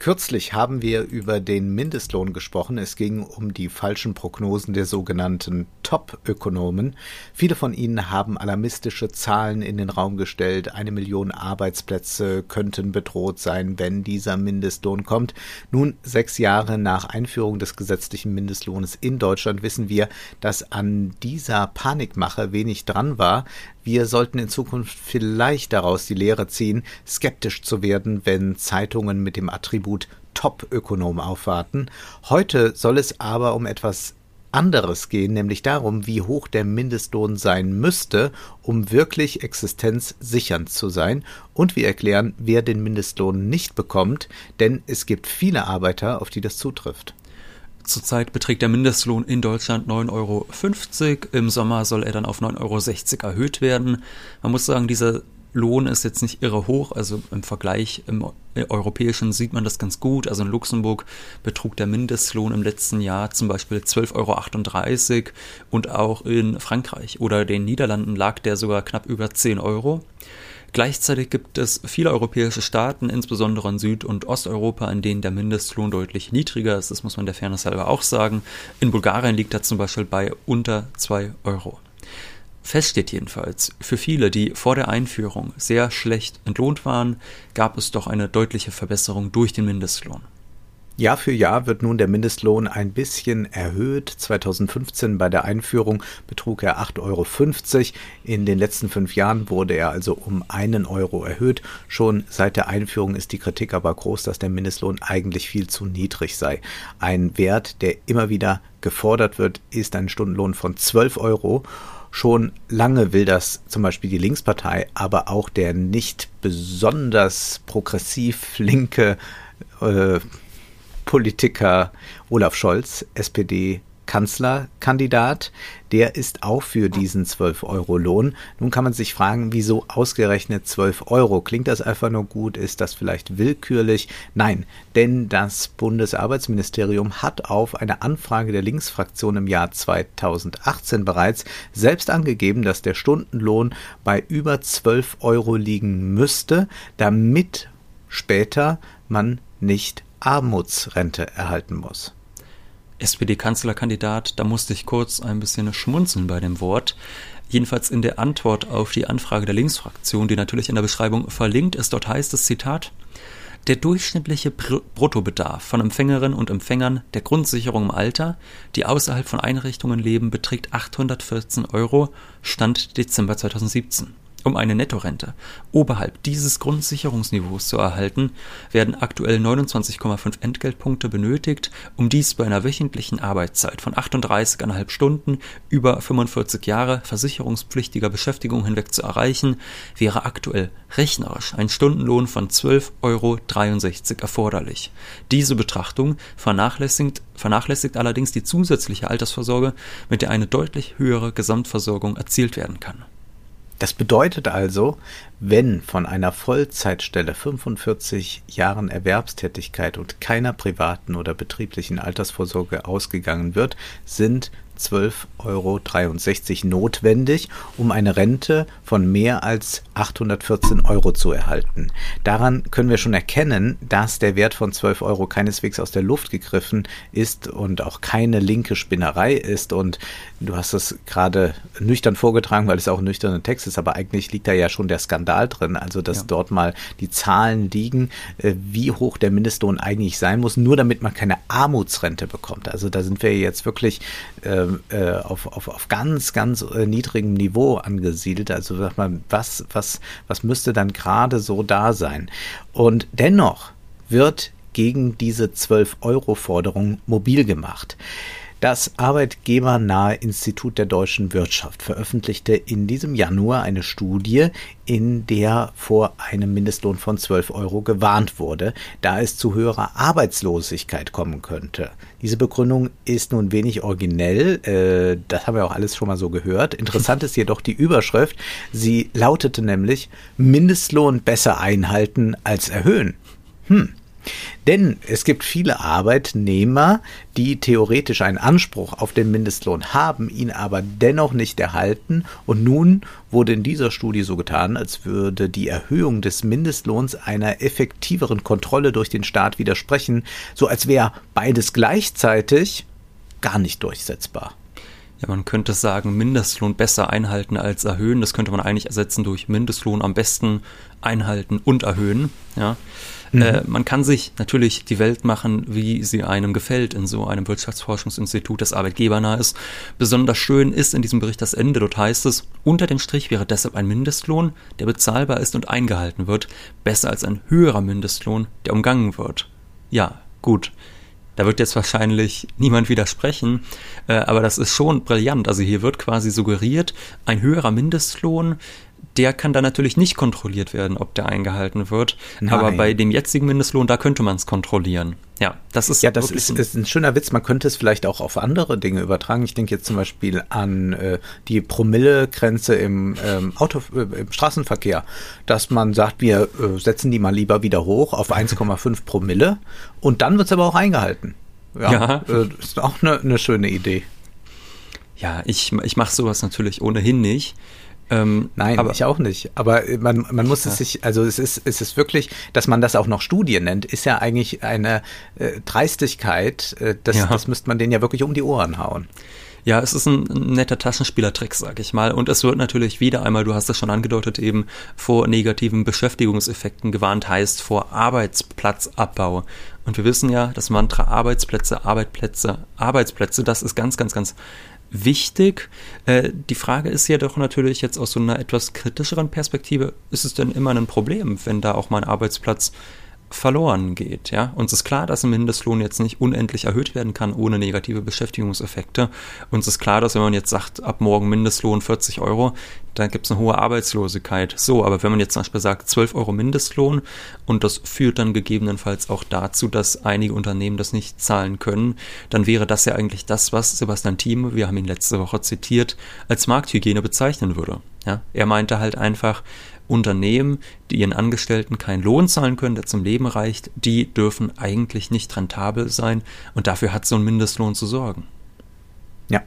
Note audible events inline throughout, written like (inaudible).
Kürzlich haben wir über den Mindestlohn gesprochen. Es ging um die falschen Prognosen der sogenannten Top-Ökonomen. Viele von ihnen haben alarmistische Zahlen in den Raum gestellt. Eine Million Arbeitsplätze könnten bedroht sein, wenn dieser Mindestlohn kommt. Nun, sechs Jahre nach Einführung des gesetzlichen Mindestlohnes in Deutschland wissen wir, dass an dieser Panikmache wenig dran war. Wir sollten in Zukunft vielleicht daraus die Lehre ziehen, skeptisch zu werden, wenn Zeitungen mit dem Attribut Top-Ökonom aufwarten. Heute soll es aber um etwas anderes gehen, nämlich darum, wie hoch der Mindestlohn sein müsste, um wirklich existenzsichernd zu sein. Und wir erklären, wer den Mindestlohn nicht bekommt, denn es gibt viele Arbeiter, auf die das zutrifft. Zurzeit beträgt der Mindestlohn in Deutschland 9,50 Euro. Im Sommer soll er dann auf 9,60 Euro erhöht werden. Man muss sagen, dieser Lohn ist jetzt nicht irre hoch, also im Vergleich im europäischen sieht man das ganz gut. Also in Luxemburg betrug der Mindestlohn im letzten Jahr zum Beispiel 12,38 Euro und auch in Frankreich oder den Niederlanden lag der sogar knapp über 10 Euro. Gleichzeitig gibt es viele europäische Staaten, insbesondere in Süd- und Osteuropa, in denen der Mindestlohn deutlich niedriger ist. Das muss man der Fairness halber auch sagen. In Bulgarien liegt er zum Beispiel bei unter 2 Euro. Fest steht jedenfalls, für viele, die vor der Einführung sehr schlecht entlohnt waren, gab es doch eine deutliche Verbesserung durch den Mindestlohn. Jahr für Jahr wird nun der Mindestlohn ein bisschen erhöht. 2015 bei der Einführung betrug er 8,50 Euro. In den letzten fünf Jahren wurde er also um einen Euro erhöht. Schon seit der Einführung ist die Kritik aber groß, dass der Mindestlohn eigentlich viel zu niedrig sei. Ein Wert, der immer wieder gefordert wird, ist ein Stundenlohn von 12 Euro. Schon lange will das zum Beispiel die Linkspartei, aber auch der nicht besonders progressiv linke äh, Politiker Olaf Scholz, SPD, Kanzlerkandidat, der ist auch für diesen 12-Euro-Lohn. Nun kann man sich fragen, wieso ausgerechnet 12 Euro? Klingt das einfach nur gut? Ist das vielleicht willkürlich? Nein, denn das Bundesarbeitsministerium hat auf eine Anfrage der Linksfraktion im Jahr 2018 bereits selbst angegeben, dass der Stundenlohn bei über 12 Euro liegen müsste, damit später man nicht Armutsrente erhalten muss. SPD-Kanzlerkandidat, da musste ich kurz ein bisschen schmunzeln bei dem Wort. Jedenfalls in der Antwort auf die Anfrage der Linksfraktion, die natürlich in der Beschreibung verlinkt ist, dort heißt es Zitat der durchschnittliche Bruttobedarf von Empfängerinnen und Empfängern der Grundsicherung im Alter, die außerhalb von Einrichtungen leben, beträgt 814 Euro, Stand Dezember 2017. Um eine Nettorente oberhalb dieses Grundsicherungsniveaus zu erhalten, werden aktuell 29,5 Entgeltpunkte benötigt. Um dies bei einer wöchentlichen Arbeitszeit von 38,5 Stunden über 45 Jahre versicherungspflichtiger Beschäftigung hinweg zu erreichen, wäre aktuell rechnerisch ein Stundenlohn von 12,63 Euro erforderlich. Diese Betrachtung vernachlässigt, vernachlässigt allerdings die zusätzliche Altersvorsorge, mit der eine deutlich höhere Gesamtversorgung erzielt werden kann. Das bedeutet also, wenn von einer Vollzeitstelle 45 Jahren Erwerbstätigkeit und keiner privaten oder betrieblichen Altersvorsorge ausgegangen wird, sind 12,63 Euro notwendig, um eine Rente von mehr als 814 Euro zu erhalten. Daran können wir schon erkennen, dass der Wert von 12 Euro keineswegs aus der Luft gegriffen ist und auch keine linke Spinnerei ist. Und du hast es gerade nüchtern vorgetragen, weil es auch ein nüchterner Text ist, aber eigentlich liegt da ja schon der Skandal drin. Also, dass ja. dort mal die Zahlen liegen, äh, wie hoch der Mindestlohn eigentlich sein muss, nur damit man keine Armutsrente bekommt. Also da sind wir jetzt wirklich äh, äh, auf, auf, auf ganz, ganz äh, niedrigem Niveau angesiedelt. Also sag mal, was, was, was müsste dann gerade so da sein? Und dennoch wird gegen diese 12-Euro-Forderung mobil gemacht. Das arbeitgebernahe Institut der deutschen Wirtschaft veröffentlichte in diesem Januar eine Studie, in der vor einem Mindestlohn von 12 Euro gewarnt wurde, da es zu höherer Arbeitslosigkeit kommen könnte. Diese Begründung ist nun wenig originell, äh, das haben wir auch alles schon mal so gehört. Interessant ist jedoch die Überschrift. Sie lautete nämlich Mindestlohn besser einhalten als erhöhen. Hm. Denn es gibt viele Arbeitnehmer, die theoretisch einen Anspruch auf den Mindestlohn haben, ihn aber dennoch nicht erhalten. Und nun wurde in dieser Studie so getan, als würde die Erhöhung des Mindestlohns einer effektiveren Kontrolle durch den Staat widersprechen, so als wäre beides gleichzeitig gar nicht durchsetzbar. Ja, man könnte sagen, Mindestlohn besser einhalten als erhöhen. Das könnte man eigentlich ersetzen durch Mindestlohn am besten einhalten und erhöhen. Ja. Mhm. Äh, man kann sich natürlich die Welt machen, wie sie einem gefällt in so einem Wirtschaftsforschungsinstitut, das arbeitgebernah ist. Besonders schön ist in diesem Bericht das Ende. Dort heißt es, unter dem Strich wäre deshalb ein Mindestlohn, der bezahlbar ist und eingehalten wird, besser als ein höherer Mindestlohn, der umgangen wird. Ja, gut. Da wird jetzt wahrscheinlich niemand widersprechen, äh, aber das ist schon brillant. Also hier wird quasi suggeriert, ein höherer Mindestlohn der kann dann natürlich nicht kontrolliert werden, ob der eingehalten wird. Nein. Aber bei dem jetzigen Mindestlohn, da könnte man es kontrollieren. Ja, das ist ja, das ist, ist, ein schöner Witz. Man könnte es vielleicht auch auf andere Dinge übertragen. Ich denke jetzt zum Beispiel an äh, die Promillegrenze im ähm, Auto, äh, im Straßenverkehr, dass man sagt, wir äh, setzen die mal lieber wieder hoch auf 1,5 Promille und dann wird es aber auch eingehalten. Ja, ja. Äh, ist auch eine ne schöne Idee. Ja, ich, ich mache sowas natürlich ohnehin nicht. Ähm, Nein, aber, ich auch nicht. Aber man, man muss ja. es sich, also es ist, es ist wirklich, dass man das auch noch Studie nennt, ist ja eigentlich eine äh, Dreistigkeit. Äh, das, ja. das müsste man denen ja wirklich um die Ohren hauen. Ja, es ist ein netter Taschenspielertrick, sag ich mal. Und es wird natürlich wieder einmal, du hast es schon angedeutet, eben vor negativen Beschäftigungseffekten gewarnt, heißt vor Arbeitsplatzabbau. Und wir wissen ja, das Mantra Arbeitsplätze, Arbeitsplätze, Arbeitsplätze, das ist ganz, ganz, ganz wichtig. Äh, die Frage ist ja doch natürlich jetzt aus so einer etwas kritischeren Perspektive, ist es denn immer ein Problem, wenn da auch mal ein Arbeitsplatz verloren geht. Ja? Uns ist klar, dass ein Mindestlohn jetzt nicht unendlich erhöht werden kann ohne negative Beschäftigungseffekte. Uns ist klar, dass wenn man jetzt sagt, ab morgen Mindestlohn 40 Euro, dann gibt es eine hohe Arbeitslosigkeit. So, aber wenn man jetzt zum Beispiel sagt 12 Euro Mindestlohn und das führt dann gegebenenfalls auch dazu, dass einige Unternehmen das nicht zahlen können, dann wäre das ja eigentlich das, was Sebastian Thieme, wir haben ihn letzte Woche zitiert, als Markthygiene bezeichnen würde. Ja? Er meinte halt einfach, Unternehmen, die ihren Angestellten keinen Lohn zahlen können, der zum Leben reicht, die dürfen eigentlich nicht rentabel sein und dafür hat so ein Mindestlohn zu sorgen. Ja,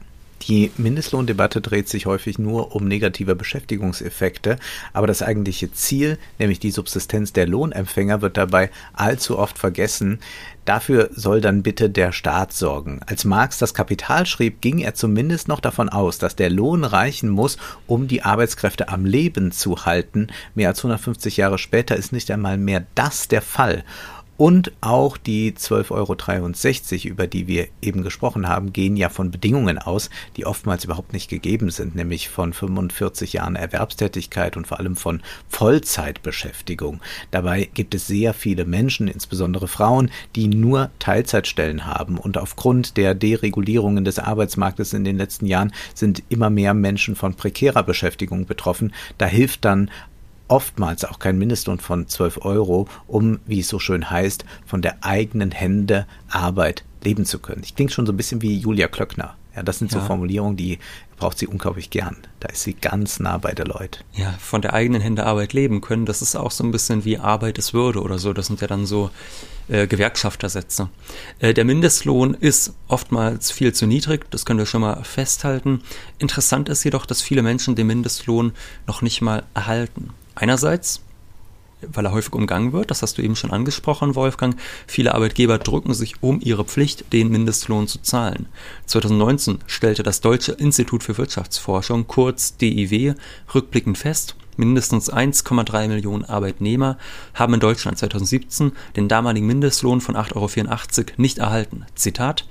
die Mindestlohndebatte dreht sich häufig nur um negative Beschäftigungseffekte, aber das eigentliche Ziel, nämlich die Subsistenz der Lohnempfänger, wird dabei allzu oft vergessen. Dafür soll dann bitte der Staat sorgen. Als Marx das Kapital schrieb, ging er zumindest noch davon aus, dass der Lohn reichen muss, um die Arbeitskräfte am Leben zu halten. Mehr als 150 Jahre später ist nicht einmal mehr das der Fall. Und auch die 12,63 Euro, über die wir eben gesprochen haben, gehen ja von Bedingungen aus, die oftmals überhaupt nicht gegeben sind, nämlich von 45 Jahren Erwerbstätigkeit und vor allem von Vollzeitbeschäftigung. Dabei gibt es sehr viele Menschen, insbesondere Frauen, die nur Teilzeitstellen haben. Und aufgrund der Deregulierungen des Arbeitsmarktes in den letzten Jahren sind immer mehr Menschen von prekärer Beschäftigung betroffen. Da hilft dann oftmals auch kein Mindestlohn von 12 Euro, um, wie es so schön heißt, von der eigenen Hände Arbeit leben zu können. Ich klinge schon so ein bisschen wie Julia Klöckner. Ja, das sind ja. so Formulierungen, die braucht sie unglaublich gern. Da ist sie ganz nah bei der Leute. Ja, von der eigenen Hände Arbeit leben können, das ist auch so ein bisschen wie Arbeit ist Würde oder so. Das sind ja dann so äh, Gewerkschaftersätze. Äh, der Mindestlohn ist oftmals viel zu niedrig, das können wir schon mal festhalten. Interessant ist jedoch, dass viele Menschen den Mindestlohn noch nicht mal erhalten. Einerseits, weil er häufig umgangen wird, das hast du eben schon angesprochen, Wolfgang. Viele Arbeitgeber drücken sich um ihre Pflicht, den Mindestlohn zu zahlen. 2019 stellte das Deutsche Institut für Wirtschaftsforschung, kurz DIW, rückblickend fest, Mindestens 1,3 Millionen Arbeitnehmer haben in Deutschland 2017 den damaligen Mindestlohn von 8,84 Euro nicht erhalten. Zitat: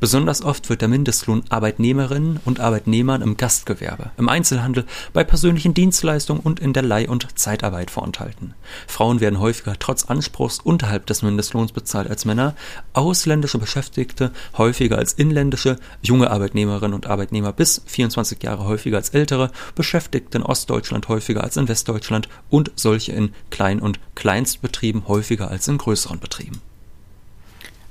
Besonders oft wird der Mindestlohn Arbeitnehmerinnen und Arbeitnehmern im Gastgewerbe, im Einzelhandel, bei persönlichen Dienstleistungen und in der Leih- und Zeitarbeit vorenthalten. Frauen werden häufiger trotz Anspruchs unterhalb des Mindestlohns bezahlt als Männer, ausländische Beschäftigte häufiger als inländische, junge Arbeitnehmerinnen und Arbeitnehmer bis 24 Jahre häufiger als ältere, Beschäftigte in Ostdeutschland häufiger als in Westdeutschland und solche in Klein- und Kleinstbetrieben häufiger als in größeren Betrieben.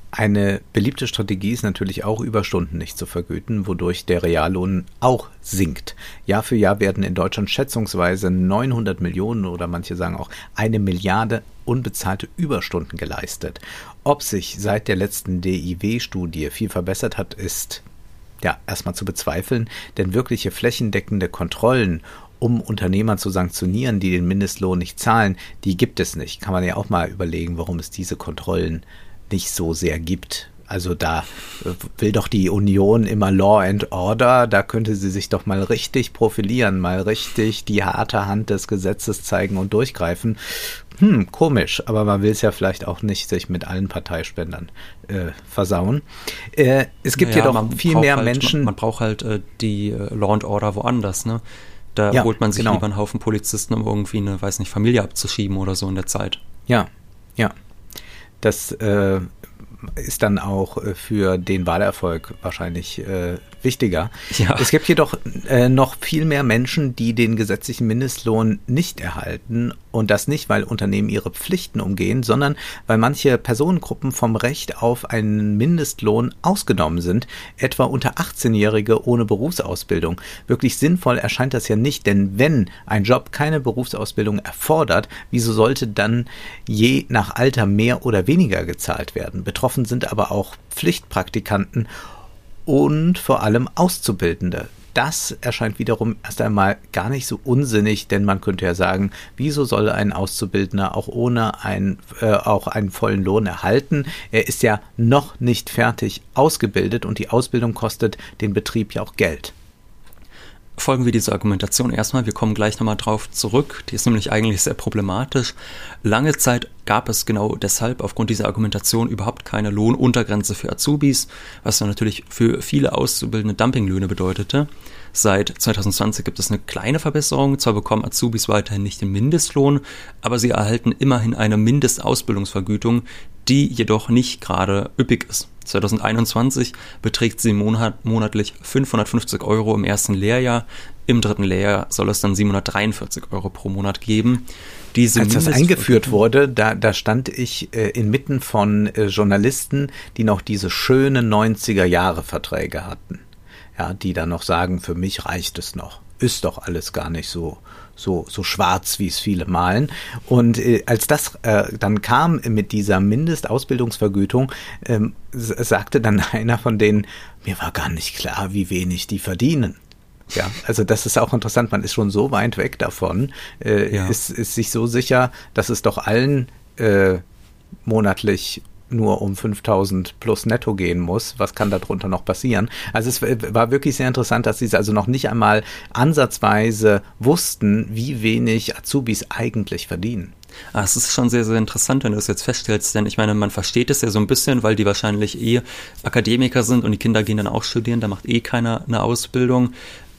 Eine beliebte Strategie ist natürlich auch Überstunden nicht zu vergüten, wodurch der Reallohn auch sinkt. Jahr für Jahr werden in Deutschland schätzungsweise 900 Millionen oder manche sagen auch eine Milliarde unbezahlte Überstunden geleistet. Ob sich seit der letzten DIW-Studie viel verbessert hat, ist ja erstmal zu bezweifeln, denn wirkliche flächendeckende Kontrollen um Unternehmer zu sanktionieren, die den Mindestlohn nicht zahlen, die gibt es nicht. Kann man ja auch mal überlegen, warum es diese Kontrollen nicht so sehr gibt. Also da will doch die Union immer Law and Order, da könnte sie sich doch mal richtig profilieren, mal richtig die harte Hand des Gesetzes zeigen und durchgreifen. Hm, komisch, aber man will es ja vielleicht auch nicht sich mit allen Parteispendern äh, versauen. Äh, es gibt naja, jedoch viel mehr halt, Menschen. Man, man, braucht halt äh, die äh, Law and Order woanders, ne? Da ja, holt man sich genau. lieber einen Haufen Polizisten, um irgendwie eine, weiß nicht, Familie abzuschieben oder so in der Zeit. Ja, ja. Das äh, ist dann auch äh, für den Wahlerfolg wahrscheinlich äh, wichtiger. Ja. Es gibt jedoch äh, noch viel mehr Menschen, die den gesetzlichen Mindestlohn nicht erhalten und das nicht, weil Unternehmen ihre Pflichten umgehen, sondern weil manche Personengruppen vom Recht auf einen Mindestlohn ausgenommen sind, etwa unter 18-Jährige ohne Berufsausbildung. Wirklich sinnvoll erscheint das ja nicht, denn wenn ein Job keine Berufsausbildung erfordert, wieso sollte dann je nach Alter mehr oder weniger gezahlt werden? Betroffen sind aber auch Pflichtpraktikanten und vor allem Auszubildende. Das erscheint wiederum erst einmal gar nicht so unsinnig, denn man könnte ja sagen, wieso soll ein Auszubildender auch ohne ein, äh, auch einen vollen Lohn erhalten? Er ist ja noch nicht fertig ausgebildet und die Ausbildung kostet den Betrieb ja auch Geld folgen wir dieser Argumentation erstmal. Wir kommen gleich nochmal drauf zurück. Die ist nämlich eigentlich sehr problematisch. Lange Zeit gab es genau deshalb aufgrund dieser Argumentation überhaupt keine Lohnuntergrenze für Azubis, was dann natürlich für viele Auszubildende Dumpinglöhne bedeutete. Seit 2020 gibt es eine kleine Verbesserung. Zwar bekommen Azubis weiterhin nicht den Mindestlohn, aber sie erhalten immerhin eine Mindestausbildungsvergütung, die jedoch nicht gerade üppig ist. 2021 beträgt sie monat, monatlich 550 Euro im ersten Lehrjahr. Im dritten Lehrjahr soll es dann 743 Euro pro Monat geben. Diese Als das eingeführt wurde, da, da stand ich äh, inmitten von äh, Journalisten, die noch diese schönen 90er Jahre Verträge hatten. Ja, die dann noch sagen, für mich reicht es noch. Ist doch alles gar nicht so so, so schwarz, wie es viele malen. Und äh, als das äh, dann kam mit dieser Mindestausbildungsvergütung, ähm, sagte dann (laughs) einer von denen, mir war gar nicht klar, wie wenig die verdienen. Ja, also das ist auch interessant. Man ist schon so weit weg davon, äh, ja. ist, ist sich so sicher, dass es doch allen äh, monatlich nur um 5000 plus netto gehen muss. Was kann darunter noch passieren? Also es war wirklich sehr interessant, dass sie also noch nicht einmal ansatzweise wussten, wie wenig Azubis eigentlich verdienen. Ah, es ist schon sehr, sehr interessant, wenn du das jetzt feststellst, denn ich meine, man versteht es ja so ein bisschen, weil die wahrscheinlich eh Akademiker sind und die Kinder gehen dann auch studieren, da macht eh keiner eine Ausbildung.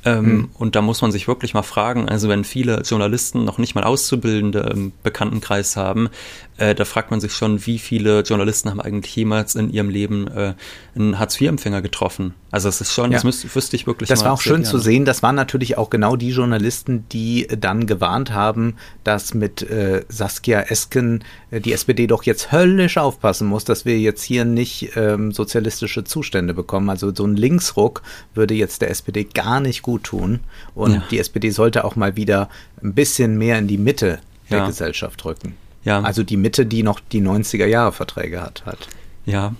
Ähm, hm. Und da muss man sich wirklich mal fragen, also wenn viele Journalisten noch nicht mal Auszubildende im Bekanntenkreis haben, äh, da fragt man sich schon, wie viele Journalisten haben eigentlich jemals in ihrem Leben äh, einen Hartz-IV-Empfänger getroffen. Also es ist schon, ja. das müsste, wüsste ich wirklich Das war auch schön gerne. zu sehen, das waren natürlich auch genau die Journalisten, die dann gewarnt haben, dass mit äh, Saskia Esken äh, die SPD doch jetzt höllisch aufpassen muss, dass wir jetzt hier nicht ähm, sozialistische Zustände bekommen. Also so ein Linksruck würde jetzt der SPD gar nicht gut tun. Und ja. die SPD sollte auch mal wieder ein bisschen mehr in die Mitte der ja. Gesellschaft rücken. Ja. Also die Mitte, die noch die 90er Jahre Verträge hat, hat. Ja,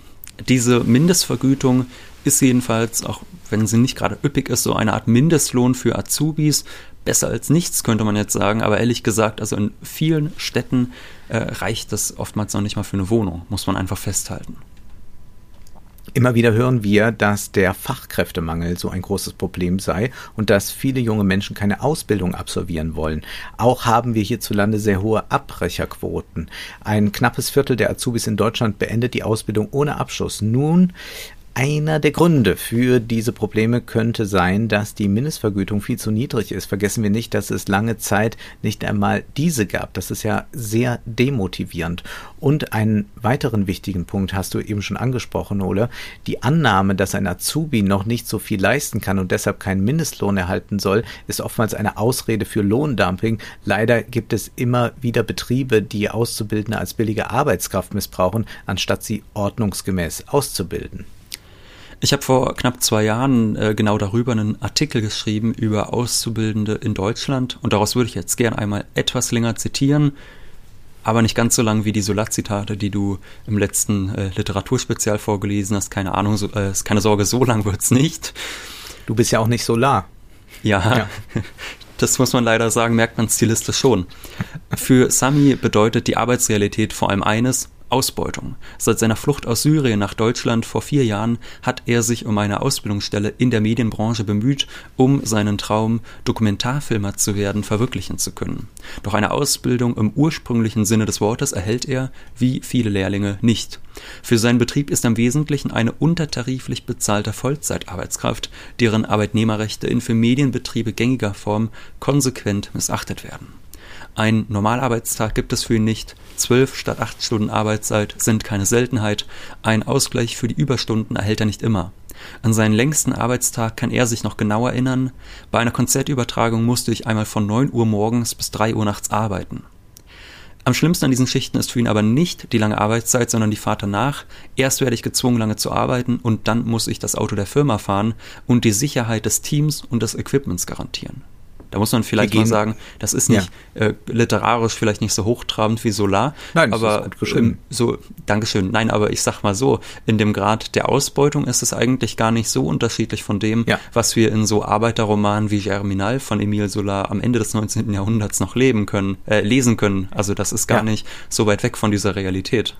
diese Mindestvergütung ist jedenfalls, auch wenn sie nicht gerade üppig ist, so eine Art Mindestlohn für Azubis. Besser als nichts, könnte man jetzt sagen. Aber ehrlich gesagt, also in vielen Städten äh, reicht das oftmals noch nicht mal für eine Wohnung, muss man einfach festhalten. Immer wieder hören wir, dass der Fachkräftemangel so ein großes Problem sei und dass viele junge Menschen keine Ausbildung absolvieren wollen. Auch haben wir hierzulande sehr hohe Abbrecherquoten. Ein knappes Viertel der Azubis in Deutschland beendet die Ausbildung ohne Abschluss. Nun einer der Gründe für diese Probleme könnte sein, dass die Mindestvergütung viel zu niedrig ist. Vergessen wir nicht, dass es lange Zeit nicht einmal diese gab. Das ist ja sehr demotivierend. Und einen weiteren wichtigen Punkt hast du eben schon angesprochen, Ole. Die Annahme, dass ein Azubi noch nicht so viel leisten kann und deshalb keinen Mindestlohn erhalten soll, ist oftmals eine Ausrede für Lohndumping. Leider gibt es immer wieder Betriebe, die Auszubildende als billige Arbeitskraft missbrauchen, anstatt sie ordnungsgemäß auszubilden. Ich habe vor knapp zwei Jahren äh, genau darüber einen Artikel geschrieben über Auszubildende in Deutschland und daraus würde ich jetzt gern einmal etwas länger zitieren, aber nicht ganz so lang wie die Solar-Zitate, die du im letzten äh, Literaturspezial vorgelesen hast. Keine Ahnung, so, äh, keine Sorge, so lang wird's nicht. Du bist ja auch nicht Solar. Ja, ja. (laughs) das muss man leider sagen, merkt man stilistisch schon. Für Sami bedeutet die Arbeitsrealität vor allem eines, Ausbeutung. Seit seiner Flucht aus Syrien nach Deutschland vor vier Jahren hat er sich um eine Ausbildungsstelle in der Medienbranche bemüht, um seinen Traum, Dokumentarfilmer zu werden, verwirklichen zu können. Doch eine Ausbildung im ursprünglichen Sinne des Wortes erhält er, wie viele Lehrlinge, nicht. Für seinen Betrieb ist im Wesentlichen eine untertariflich bezahlte Vollzeitarbeitskraft, deren Arbeitnehmerrechte in für Medienbetriebe gängiger Form konsequent missachtet werden. Ein Normalarbeitstag gibt es für ihn nicht, zwölf statt acht Stunden Arbeitszeit sind keine Seltenheit, ein Ausgleich für die Überstunden erhält er nicht immer. An seinen längsten Arbeitstag kann er sich noch genau erinnern, bei einer Konzertübertragung musste ich einmal von 9 Uhr morgens bis 3 Uhr nachts arbeiten. Am schlimmsten an diesen Schichten ist für ihn aber nicht die lange Arbeitszeit, sondern die Fahrt danach. Erst werde ich gezwungen, lange zu arbeiten und dann muss ich das Auto der Firma fahren und die Sicherheit des Teams und des Equipments garantieren. Da muss man vielleicht mal sagen, das ist nicht ja. äh, literarisch vielleicht nicht so hochtrabend wie Solar, Nein, aber ähm, so Dankeschön. Nein, aber ich sag mal so, in dem Grad der Ausbeutung ist es eigentlich gar nicht so unterschiedlich von dem, ja. was wir in so Arbeiterromanen wie Germinal von Emile Solar am Ende des 19. Jahrhunderts noch leben können, äh, lesen können. Also das ist gar ja. nicht so weit weg von dieser Realität.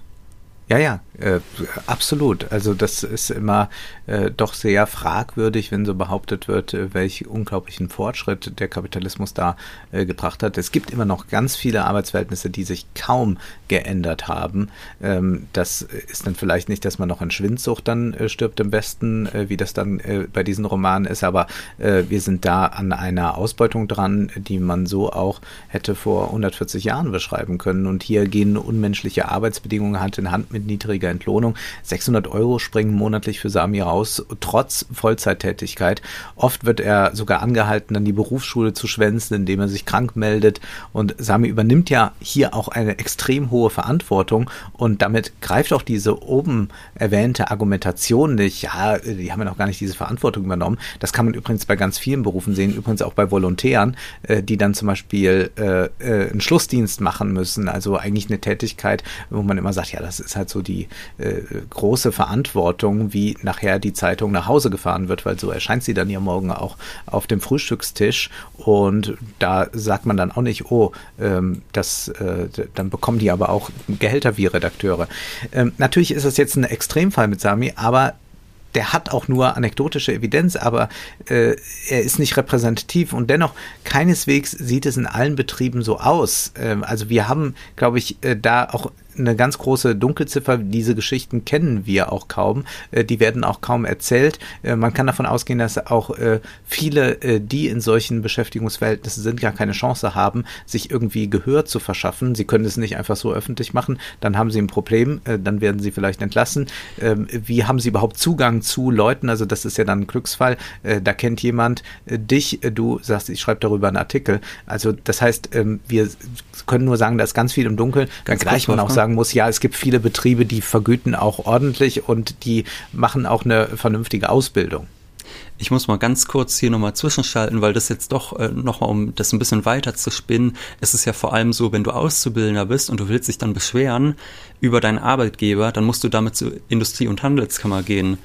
Ja, ja, äh, absolut. Also das ist immer äh, doch sehr fragwürdig, wenn so behauptet wird, äh, welch unglaublichen Fortschritt der Kapitalismus da äh, gebracht hat. Es gibt immer noch ganz viele Arbeitsverhältnisse, die sich kaum geändert haben. Ähm, das ist dann vielleicht nicht, dass man noch in Schwindsucht dann äh, stirbt im Westen, äh, wie das dann äh, bei diesen Romanen ist, aber äh, wir sind da an einer Ausbeutung dran, die man so auch hätte vor 140 Jahren beschreiben können. Und hier gehen unmenschliche Arbeitsbedingungen Hand in Hand mit mit niedriger Entlohnung. 600 Euro springen monatlich für Sami raus, trotz Vollzeittätigkeit. Oft wird er sogar angehalten, dann die Berufsschule zu schwänzen, indem er sich krank meldet. Und Sami übernimmt ja hier auch eine extrem hohe Verantwortung und damit greift auch diese oben erwähnte Argumentation nicht. Ja, die haben ja noch gar nicht diese Verantwortung übernommen. Das kann man übrigens bei ganz vielen Berufen sehen, übrigens auch bei Volontären, äh, die dann zum Beispiel äh, äh, einen Schlussdienst machen müssen. Also eigentlich eine Tätigkeit, wo man immer sagt, ja, das ist halt so die äh, große Verantwortung, wie nachher die Zeitung nach Hause gefahren wird, weil so erscheint sie dann ja morgen auch auf dem Frühstückstisch und da sagt man dann auch nicht, oh, ähm, das, äh, dann bekommen die aber auch Gehälter wie Redakteure. Ähm, natürlich ist das jetzt ein Extremfall mit Sami, aber der hat auch nur anekdotische Evidenz, aber äh, er ist nicht repräsentativ und dennoch keineswegs sieht es in allen Betrieben so aus. Ähm, also wir haben, glaube ich, äh, da auch eine ganz große Dunkelziffer. Diese Geschichten kennen wir auch kaum. Äh, die werden auch kaum erzählt. Äh, man kann davon ausgehen, dass auch äh, viele, die in solchen Beschäftigungsverhältnissen sind, gar keine Chance haben, sich irgendwie Gehör zu verschaffen. Sie können es nicht einfach so öffentlich machen. Dann haben sie ein Problem. Dann werden sie vielleicht entlassen. Ähm, wie haben sie überhaupt Zugang zu Leuten? Also das ist ja dann ein Glücksfall. Da kennt jemand dich. Du sagst, ich schreibe darüber einen Artikel. Also das heißt, ähm, wir können nur sagen, da ist ganz viel im Dunkeln. Dann gleich man auch sagen, sagen muss, ja, es gibt viele Betriebe, die vergüten auch ordentlich und die machen auch eine vernünftige Ausbildung. Ich muss mal ganz kurz hier nochmal zwischenschalten, weil das jetzt doch äh, nochmal, um das ein bisschen weiter zu spinnen, ist es ja vor allem so, wenn du Auszubildender bist und du willst dich dann beschweren über deinen Arbeitgeber, dann musst du damit zur Industrie- und Handelskammer gehen.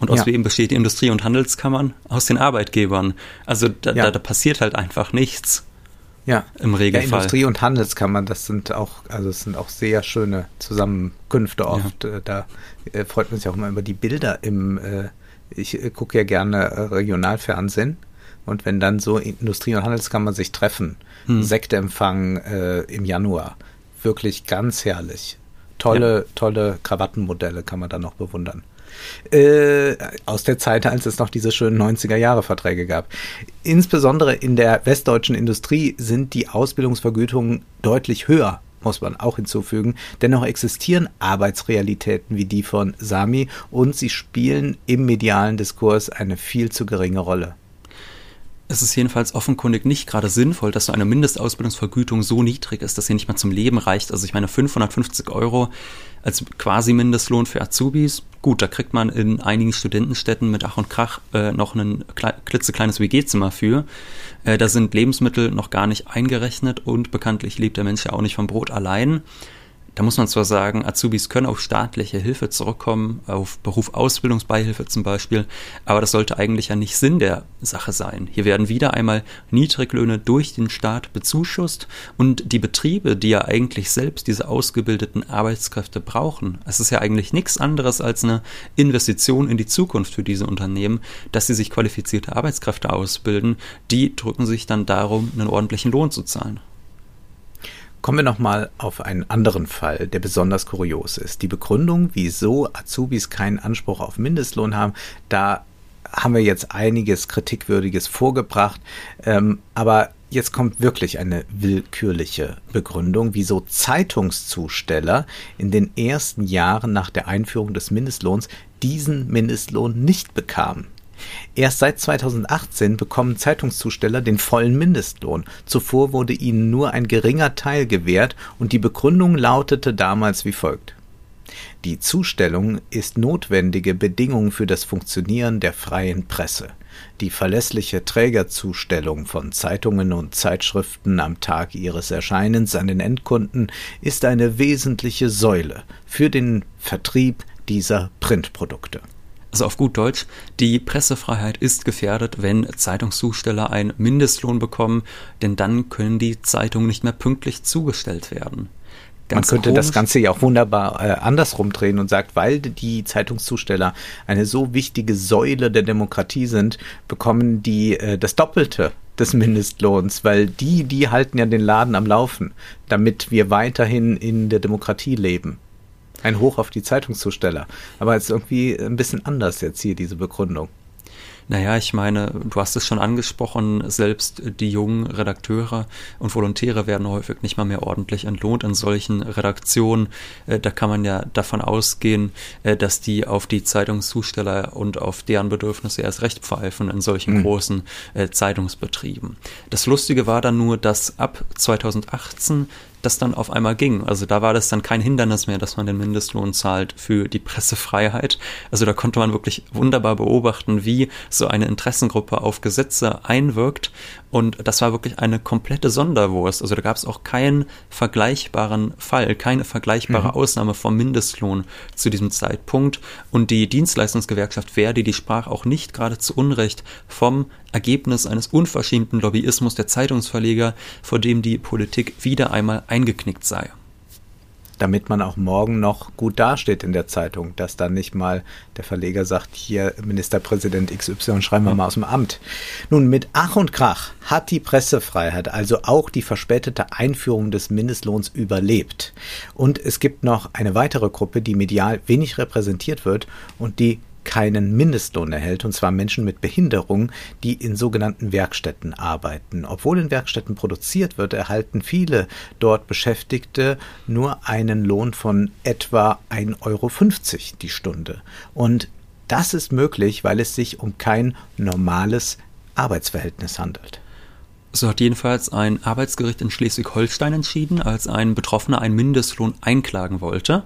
Und aus ja. wem besteht die Industrie- und Handelskammern? Aus den Arbeitgebern. Also da, ja. da, da passiert halt einfach nichts. Ja, im Regelfall. Ja, Industrie- und Handelskammern, das sind auch, also es sind auch sehr schöne Zusammenkünfte oft. Ja. Äh, da äh, freut man sich auch immer über die Bilder im, äh, ich gucke ja gerne Regionalfernsehen und wenn dann so Industrie- und Handelskammern sich treffen, hm. Sektempfang äh, im Januar, wirklich ganz herrlich Tolle, ja. tolle Krawattenmodelle kann man da noch bewundern. Äh, aus der Zeit, als es noch diese schönen 90er-Jahre-Verträge gab. Insbesondere in der westdeutschen Industrie sind die Ausbildungsvergütungen deutlich höher muss man auch hinzufügen. Dennoch existieren Arbeitsrealitäten wie die von Sami und sie spielen im medialen Diskurs eine viel zu geringe Rolle. Es ist jedenfalls offenkundig nicht gerade sinnvoll, dass so eine Mindestausbildungsvergütung so niedrig ist, dass sie nicht mal zum Leben reicht. Also ich meine 550 Euro als quasi Mindestlohn für Azubis. Gut, da kriegt man in einigen Studentenstädten mit Ach und Krach äh, noch ein klitzekleines WG-Zimmer für. Äh, da sind Lebensmittel noch gar nicht eingerechnet und bekanntlich lebt der Mensch ja auch nicht vom Brot allein. Da muss man zwar sagen, Azubis können auf staatliche Hilfe zurückkommen, auf Beruf-Ausbildungsbeihilfe zum Beispiel, aber das sollte eigentlich ja nicht Sinn der Sache sein. Hier werden wieder einmal Niedriglöhne durch den Staat bezuschusst und die Betriebe, die ja eigentlich selbst diese ausgebildeten Arbeitskräfte brauchen, es ist ja eigentlich nichts anderes als eine Investition in die Zukunft für diese Unternehmen, dass sie sich qualifizierte Arbeitskräfte ausbilden, die drücken sich dann darum, einen ordentlichen Lohn zu zahlen. Kommen wir nochmal auf einen anderen Fall, der besonders kurios ist. Die Begründung, wieso Azubis keinen Anspruch auf Mindestlohn haben, da haben wir jetzt einiges Kritikwürdiges vorgebracht. Ähm, aber jetzt kommt wirklich eine willkürliche Begründung, wieso Zeitungszusteller in den ersten Jahren nach der Einführung des Mindestlohns diesen Mindestlohn nicht bekamen. Erst seit 2018 bekommen Zeitungszusteller den vollen Mindestlohn. Zuvor wurde ihnen nur ein geringer Teil gewährt und die Begründung lautete damals wie folgt. Die Zustellung ist notwendige Bedingung für das Funktionieren der freien Presse. Die verlässliche Trägerzustellung von Zeitungen und Zeitschriften am Tag ihres Erscheinens an den Endkunden ist eine wesentliche Säule für den Vertrieb dieser Printprodukte. Also auf gut Deutsch, die Pressefreiheit ist gefährdet, wenn Zeitungszusteller einen Mindestlohn bekommen, denn dann können die Zeitungen nicht mehr pünktlich zugestellt werden. Ganz Man könnte komisch. das Ganze ja auch wunderbar äh, andersrum drehen und sagt, weil die Zeitungszusteller eine so wichtige Säule der Demokratie sind, bekommen die äh, das Doppelte des Mindestlohns, weil die, die halten ja den Laden am Laufen, damit wir weiterhin in der Demokratie leben. Ein Hoch auf die Zeitungszusteller. Aber es ist irgendwie ein bisschen anders jetzt hier, diese Begründung. Naja, ich meine, du hast es schon angesprochen, selbst die jungen Redakteure und Volontäre werden häufig nicht mal mehr ordentlich entlohnt in solchen Redaktionen. Äh, da kann man ja davon ausgehen, äh, dass die auf die Zeitungszusteller und auf deren Bedürfnisse erst recht pfeifen in solchen mhm. großen äh, Zeitungsbetrieben. Das Lustige war dann nur, dass ab 2018 das dann auf einmal ging. Also da war das dann kein Hindernis mehr, dass man den Mindestlohn zahlt für die Pressefreiheit. Also da konnte man wirklich wunderbar beobachten, wie so eine Interessengruppe auf Gesetze einwirkt und das war wirklich eine komplette Sonderwurst. Also da gab es auch keinen vergleichbaren Fall, keine vergleichbare mhm. Ausnahme vom Mindestlohn zu diesem Zeitpunkt. Und die Dienstleistungsgewerkschaft Verdi, die sprach auch nicht gerade zu Unrecht vom Ergebnis eines unverschämten Lobbyismus der Zeitungsverleger, vor dem die Politik wieder einmal eingeknickt sei damit man auch morgen noch gut dasteht in der Zeitung, dass dann nicht mal der Verleger sagt, hier Ministerpräsident XY schreiben wir mal aus dem Amt. Nun, mit Ach und Krach hat die Pressefreiheit also auch die verspätete Einführung des Mindestlohns überlebt. Und es gibt noch eine weitere Gruppe, die medial wenig repräsentiert wird und die keinen Mindestlohn erhält, und zwar Menschen mit Behinderung, die in sogenannten Werkstätten arbeiten. Obwohl in Werkstätten produziert wird, erhalten viele dort Beschäftigte nur einen Lohn von etwa 1,50 Euro die Stunde. Und das ist möglich, weil es sich um kein normales Arbeitsverhältnis handelt. So hat jedenfalls ein Arbeitsgericht in Schleswig-Holstein entschieden, als ein Betroffener einen Mindestlohn einklagen wollte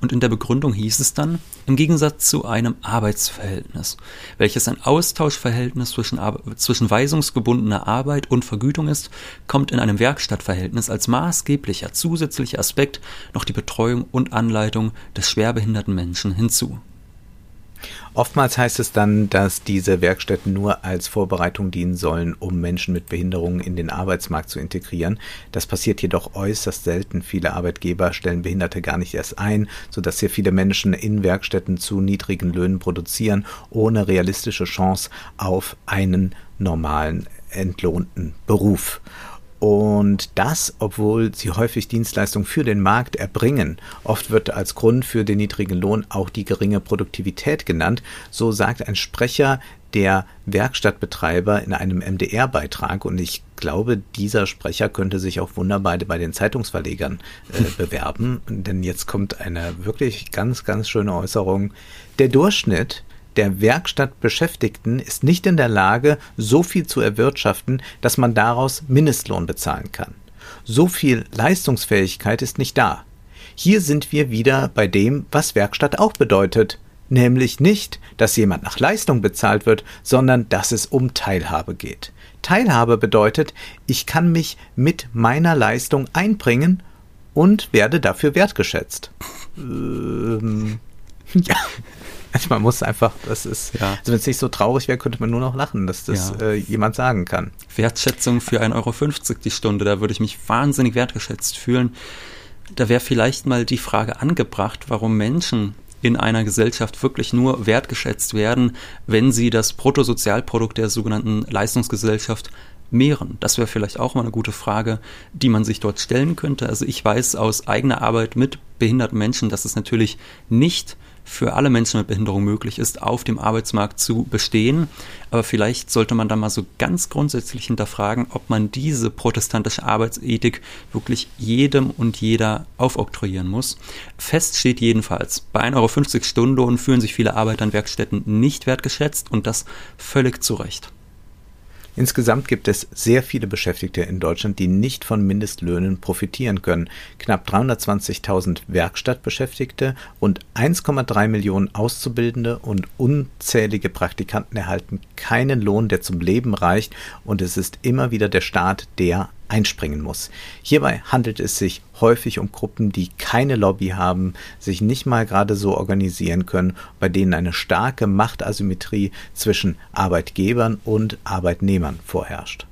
und in der Begründung hieß es dann, im Gegensatz zu einem Arbeitsverhältnis, welches ein Austauschverhältnis zwischen, zwischen weisungsgebundener Arbeit und Vergütung ist, kommt in einem Werkstattverhältnis als maßgeblicher zusätzlicher Aspekt noch die Betreuung und Anleitung des schwerbehinderten Menschen hinzu. Oftmals heißt es dann, dass diese Werkstätten nur als Vorbereitung dienen sollen, um Menschen mit Behinderungen in den Arbeitsmarkt zu integrieren. Das passiert jedoch äußerst selten. Viele Arbeitgeber stellen Behinderte gar nicht erst ein, sodass sehr viele Menschen in Werkstätten zu niedrigen Löhnen produzieren, ohne realistische Chance auf einen normalen entlohnten Beruf. Und das, obwohl sie häufig Dienstleistungen für den Markt erbringen. Oft wird als Grund für den niedrigen Lohn auch die geringe Produktivität genannt. So sagt ein Sprecher der Werkstattbetreiber in einem MDR-Beitrag. Und ich glaube, dieser Sprecher könnte sich auch wunderbar bei den Zeitungsverlegern äh, (laughs) bewerben. Denn jetzt kommt eine wirklich ganz, ganz schöne Äußerung. Der Durchschnitt der Werkstattbeschäftigten ist nicht in der Lage, so viel zu erwirtschaften, dass man daraus Mindestlohn bezahlen kann. So viel Leistungsfähigkeit ist nicht da. Hier sind wir wieder bei dem, was Werkstatt auch bedeutet, nämlich nicht, dass jemand nach Leistung bezahlt wird, sondern dass es um Teilhabe geht. Teilhabe bedeutet, ich kann mich mit meiner Leistung einbringen und werde dafür wertgeschätzt. (laughs) Ähm, ja. (laughs) (laughs) Man muss einfach, das ist, ja. also wenn es nicht so traurig wäre, könnte man nur noch lachen, dass das ja. äh, jemand sagen kann. Wertschätzung für 1,50 Euro die Stunde, da würde ich mich wahnsinnig wertgeschätzt fühlen. Da wäre vielleicht mal die Frage angebracht, warum Menschen in einer Gesellschaft wirklich nur wertgeschätzt werden, wenn sie das Bruttosozialprodukt der sogenannten Leistungsgesellschaft mehren? Das wäre vielleicht auch mal eine gute Frage, die man sich dort stellen könnte. Also ich weiß aus eigener Arbeit mit behinderten Menschen, dass es natürlich nicht für alle Menschen mit Behinderung möglich ist, auf dem Arbeitsmarkt zu bestehen. Aber vielleicht sollte man da mal so ganz grundsätzlich hinterfragen, ob man diese protestantische Arbeitsethik wirklich jedem und jeder aufoktroyieren muss. Fest steht jedenfalls, bei 1,50 Euro Stundenlohn fühlen sich viele Arbeiter in Werkstätten nicht wertgeschätzt und das völlig zu Recht. Insgesamt gibt es sehr viele Beschäftigte in Deutschland, die nicht von Mindestlöhnen profitieren können. Knapp 320.000 Werkstattbeschäftigte und 1,3 Millionen Auszubildende und unzählige Praktikanten erhalten keinen Lohn, der zum Leben reicht, und es ist immer wieder der Staat, der einspringen muss. Hierbei handelt es sich häufig um Gruppen, die keine Lobby haben, sich nicht mal gerade so organisieren können, bei denen eine starke Machtasymmetrie zwischen Arbeitgebern und Arbeitnehmern vorherrscht.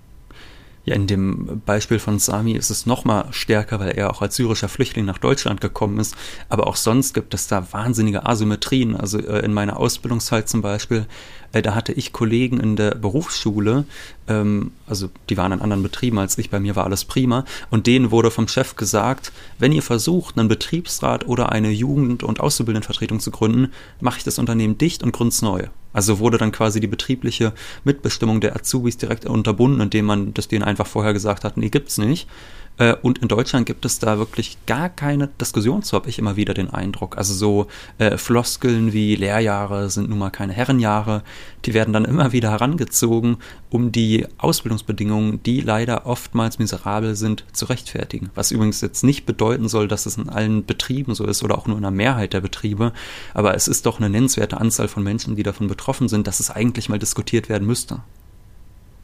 Ja, in dem Beispiel von Sami ist es noch mal stärker, weil er auch als syrischer Flüchtling nach Deutschland gekommen ist. Aber auch sonst gibt es da wahnsinnige Asymmetrien. Also äh, in meiner Ausbildungszeit zum Beispiel äh, da hatte ich Kollegen in der Berufsschule, ähm, also die waren in anderen Betrieben als ich, bei mir war alles prima, und denen wurde vom Chef gesagt, wenn ihr versucht, einen Betriebsrat oder eine Jugend- und Auszubildendenvertretung zu gründen, mache ich das Unternehmen dicht und gründ's neu. Also wurde dann quasi die betriebliche Mitbestimmung der Azubis direkt unterbunden, indem man das denen einfach vorher gesagt hat, nee, gibt's nicht. Äh, und in Deutschland gibt es da wirklich gar keine Diskussion zu, habe ich immer wieder den Eindruck. Also so äh, Floskeln wie Lehrjahre sind nun mal keine Herrenjahre, die werden dann immer wieder herangezogen, um die Ausbildungsbedingungen, die leider oftmals miserabel sind, zu rechtfertigen. Was übrigens jetzt nicht bedeuten soll, dass es in allen Betrieben so ist oder auch nur in der Mehrheit der Betriebe, aber es ist doch eine nennenswerte Anzahl von Menschen, die davon betroffen sind, dass es eigentlich mal diskutiert werden müsste.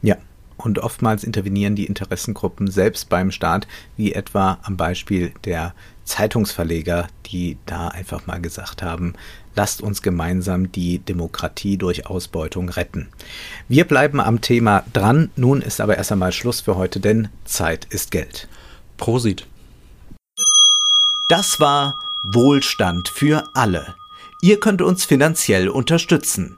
Ja, und oftmals intervenieren die Interessengruppen selbst beim Staat, wie etwa am Beispiel der Zeitungsverleger, die da einfach mal gesagt haben, lasst uns gemeinsam die Demokratie durch Ausbeutung retten. Wir bleiben am Thema dran, nun ist aber erst einmal Schluss für heute, denn Zeit ist Geld. Prosit. Das war Wohlstand für alle. Ihr könnt uns finanziell unterstützen